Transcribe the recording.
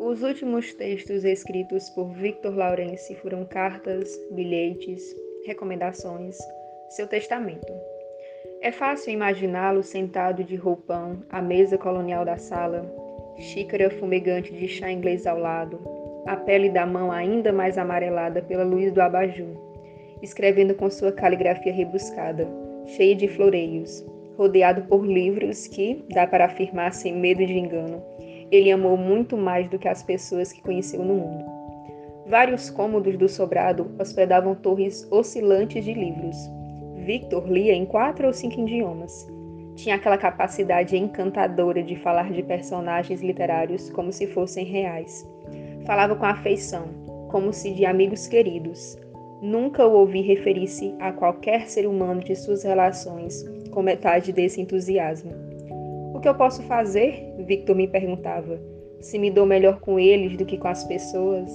Os últimos textos escritos por Victor Laurence foram cartas, bilhetes, recomendações, seu testamento. É fácil imaginá-lo sentado de roupão à mesa colonial da sala, xícara fumegante de chá inglês ao lado, a pele da mão ainda mais amarelada pela luz do abajur, escrevendo com sua caligrafia rebuscada, cheia de floreios, rodeado por livros que, dá para afirmar sem medo de engano, ele amou muito mais do que as pessoas que conheceu no mundo. Vários cômodos do sobrado hospedavam torres oscilantes de livros. Victor lia em quatro ou cinco idiomas. Tinha aquela capacidade encantadora de falar de personagens literários como se fossem reais. Falava com afeição, como se de amigos queridos. Nunca o ouvi referir-se a qualquer ser humano de suas relações com metade desse entusiasmo. O que eu posso fazer? Victor me perguntava. Se me dou melhor com eles do que com as pessoas?